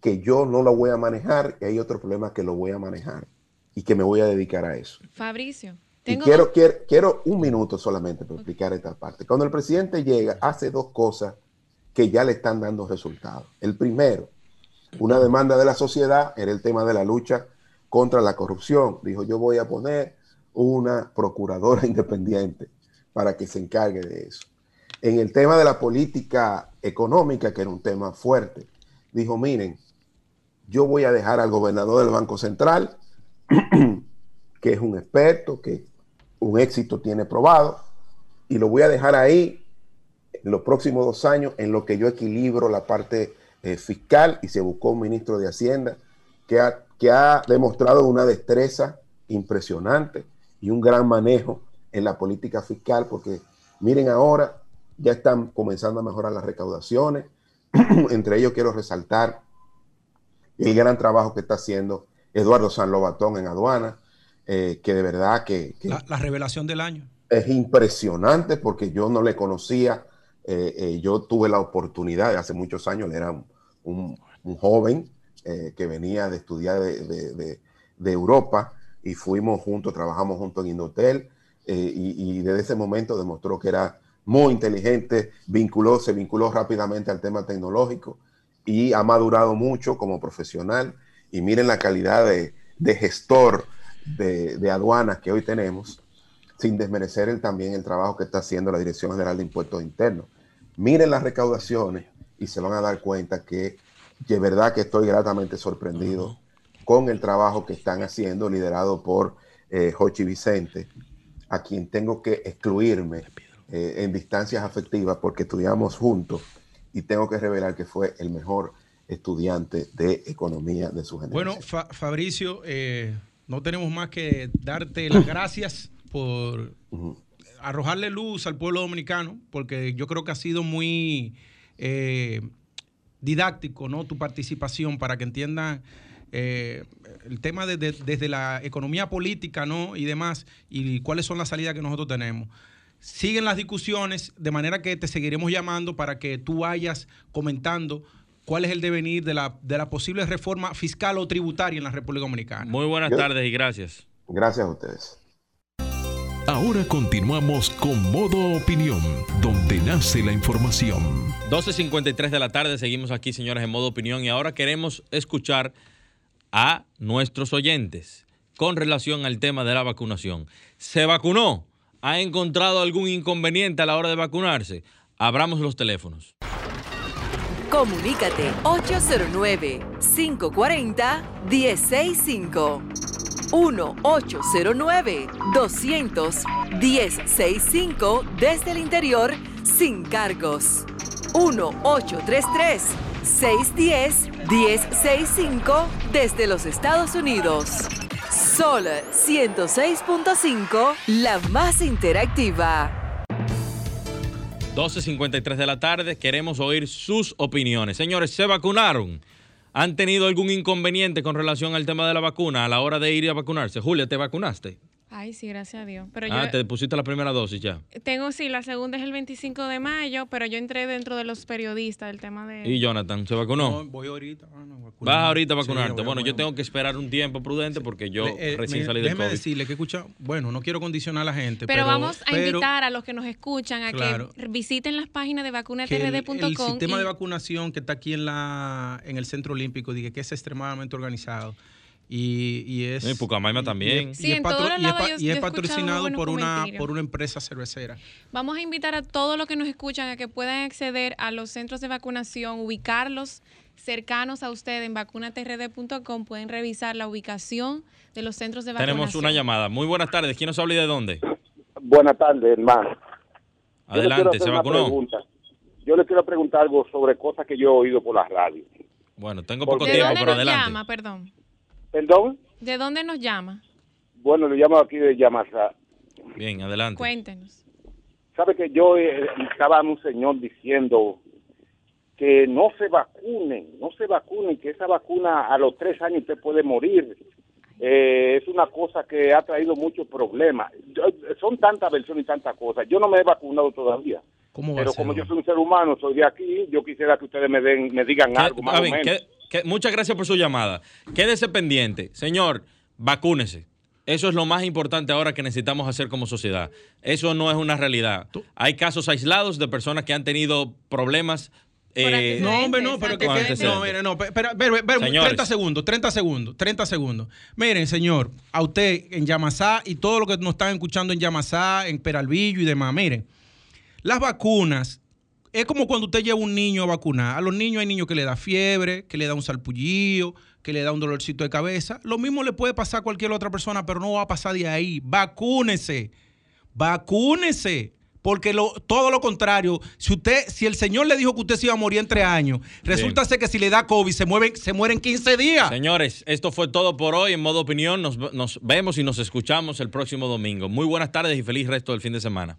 Speaker 6: que yo no lo voy a manejar y hay otros problemas que lo voy a manejar y que me voy a dedicar a eso.
Speaker 3: Fabricio.
Speaker 6: quiero, quiero, quiero, un minuto solamente para explicar esta parte. Cuando el presidente llega, hace dos cosas que ya le están dando resultados. El primero, una demanda de la sociedad era el tema de la lucha contra la corrupción. Dijo, yo voy a poner una procuradora independiente para que se encargue de eso. En el tema de la política económica, que era un tema fuerte, dijo, miren, yo voy a dejar al gobernador del Banco Central que es un experto, que un éxito tiene probado, y lo voy a dejar ahí en los próximos dos años en lo que yo equilibro la parte eh, fiscal y se buscó un ministro de Hacienda que ha, que ha demostrado una destreza impresionante y un gran manejo en la política fiscal, porque miren ahora, ya están comenzando a mejorar las recaudaciones, entre ellos quiero resaltar el gran trabajo que está haciendo Eduardo San Lobatón en aduana, eh, que de verdad que...
Speaker 2: la, revelación del año.
Speaker 6: Es impresionante porque yo no le conocía, eh, eh, yo tuve la oportunidad, hace muchos años, él era un, joven que venía de estudiar de, Europa y fuimos juntos, trabajamos juntos en Indotel y, y desde ese momento demostró que era muy inteligente, vinculó, se vinculó rápidamente al tema tecnológico y ha madurado mucho como profesional y miren la calidad de, gestor de, aduanas que hoy tenemos, sin desmerecer el, también el trabajo que está haciendo la Dirección General de Impuestos Internos. Miren las recaudaciones y se van a dar cuenta que de verdad que estoy gratamente sorprendido con el trabajo que están haciendo, liderado por eh, Jochi Vicente, a quien tengo que excluirme eh, en distancias afectivas porque estudiamos juntos y tengo que revelar que fue el mejor estudiante de economía de su generación.
Speaker 2: Bueno, Fabricio, eh, no tenemos más que darte las gracias por arrojarle luz al pueblo dominicano, porque yo creo que ha sido muy eh, didáctico ¿no? tu participación para que entiendan eh, el tema desde la economía política ¿no? y demás, y cuáles son las salidas que nosotros tenemos siguen las discusiones, de manera que te seguiremos llamando para que tú vayas comentando cuál es el devenir de la, de la posible reforma fiscal o tributaria en la República Dominicana.
Speaker 1: Muy buenas tardes y gracias.
Speaker 6: Gracias a ustedes.
Speaker 5: Ahora continuamos con Modo Opinión, donde nace la información.
Speaker 1: 12.53 de la tarde, seguimos aquí, señores, en Modo Opinión, y ahora queremos escuchar a nuestros oyentes con relación al tema de la vacunación. ¿Se vacunó? ¿Ha encontrado algún inconveniente a la hora de vacunarse? Abramos los teléfonos.
Speaker 7: Comunícate 809-540-1065. 1-809-200-1065 desde el interior sin cargos. 1-833-610-1065 desde los Estados Unidos. Sol 106.5, la más interactiva.
Speaker 1: 12.53 de la tarde, queremos oír sus opiniones. Señores, ¿se vacunaron? ¿Han tenido algún inconveniente con relación al tema de la vacuna a la hora de ir a vacunarse? Julia, ¿te vacunaste?
Speaker 3: Ay, sí, gracias a Dios. Pero
Speaker 1: ah,
Speaker 3: yo
Speaker 1: te pusiste la primera dosis ya.
Speaker 3: tengo, sí, la segunda es el 25 de mayo, pero yo entré dentro de los periodistas del tema de...
Speaker 1: ¿Y Jonathan, se vacunó?
Speaker 2: No, voy ahorita. ah, no.
Speaker 1: Vas ahorita a
Speaker 2: Sí,
Speaker 1: vacunarte.
Speaker 2: voy
Speaker 1: bueno,
Speaker 2: voy
Speaker 1: yo tengo que esperar un tiempo prudente porque yo
Speaker 2: eh,
Speaker 1: recién
Speaker 2: mire,
Speaker 1: salí del
Speaker 2: déjeme
Speaker 1: COVID.
Speaker 2: decirle que he escuchado, bueno, no quiero condicionar a la gente,
Speaker 3: pero,
Speaker 2: pero,
Speaker 3: vamos a
Speaker 2: pero
Speaker 3: invitar a los que nos escuchan a
Speaker 2: Claro.
Speaker 3: que visiten las páginas de
Speaker 2: que el,
Speaker 3: vacunatrd.com.
Speaker 2: el sistema
Speaker 3: y-
Speaker 2: de vacunación que está aquí en la en el centro olímpico, dije que es extremadamente organizado y, y es
Speaker 1: En Pucamaima
Speaker 2: y-
Speaker 1: también.
Speaker 2: y es- y y y patrocinado por una por una empresa cervecera.
Speaker 3: Vamos a invitar a todos los que nos escuchan a que puedan acceder a los centros de vacunación, ubicarlos cercanos a usted en vacunatrd.com. Pueden revisar la ubicación de los centros de vacunación.
Speaker 1: Tenemos una llamada. Muy buenas tardes. ¿Quién nos habla y de dónde?
Speaker 8: Buenas tardes, hermano.
Speaker 1: Adelante, ¿se vacunó?
Speaker 8: pregunta. Yo le quiero preguntar algo sobre cosas que yo he oído por la radio.
Speaker 1: Bueno, tengo
Speaker 8: ¿Por
Speaker 1: poco tiempo, pero adelante.
Speaker 3: llama? Perdón.
Speaker 8: ¿Perdón?
Speaker 3: ¿De dónde nos llama?
Speaker 8: Bueno, le llamo aquí de Yamasá.
Speaker 1: Bien, adelante.
Speaker 3: Cuéntenos.
Speaker 8: ¿Sabe que yo eh, estaba un señor diciendo que no se vacunen, no se vacunen, que esa vacuna a los tres años usted puede morir? Eh, es una cosa que ha traído muchos problemas. Yo- son tantas versiones y tantas cosas. Yo no me he vacunado todavía.
Speaker 2: ¿Cómo va
Speaker 8: Pero
Speaker 2: a ser?
Speaker 8: como yo soy un ser humano, soy de aquí, yo quisiera que ustedes me den, me digan
Speaker 1: ¿Qué-
Speaker 8: algo más
Speaker 1: a
Speaker 8: o menos.
Speaker 1: ¿qué- muchas gracias por su llamada. Quédese pendiente. Señor, vacúnese. Eso es lo más importante ahora que necesitamos hacer como sociedad. Eso no es una realidad. Hay casos aislados de personas que han tenido problemas. Eh.
Speaker 2: No, hombre, no, pero que, no, mire, no, espera, espera, espera,
Speaker 1: Señores.
Speaker 2: 30 segundos, 30 segundos, 30 segundos. Miren, señor, a usted en Yamasá y todo lo que nos están escuchando en Yamasá, en Peralvillo y demás, miren, las vacunas es como cuando usted lleva un niño a vacunar. A los niños hay niños que le da fiebre, que le da un salpullío, que le da un dolorcito de cabeza. Lo mismo le puede pasar a cualquier otra persona, pero no va a pasar de ahí. Vacúnese. Vacúnese. Porque lo, todo lo contrario, si usted, si el Señor le dijo que usted se iba a morir en tres años, resulta ser que si le da COVID se mueven, se mueren 15 días.
Speaker 1: Señores, esto fue todo por hoy en modo opinión. Nos, nos vemos y nos escuchamos el próximo domingo. Muy buenas tardes y feliz resto del fin de semana.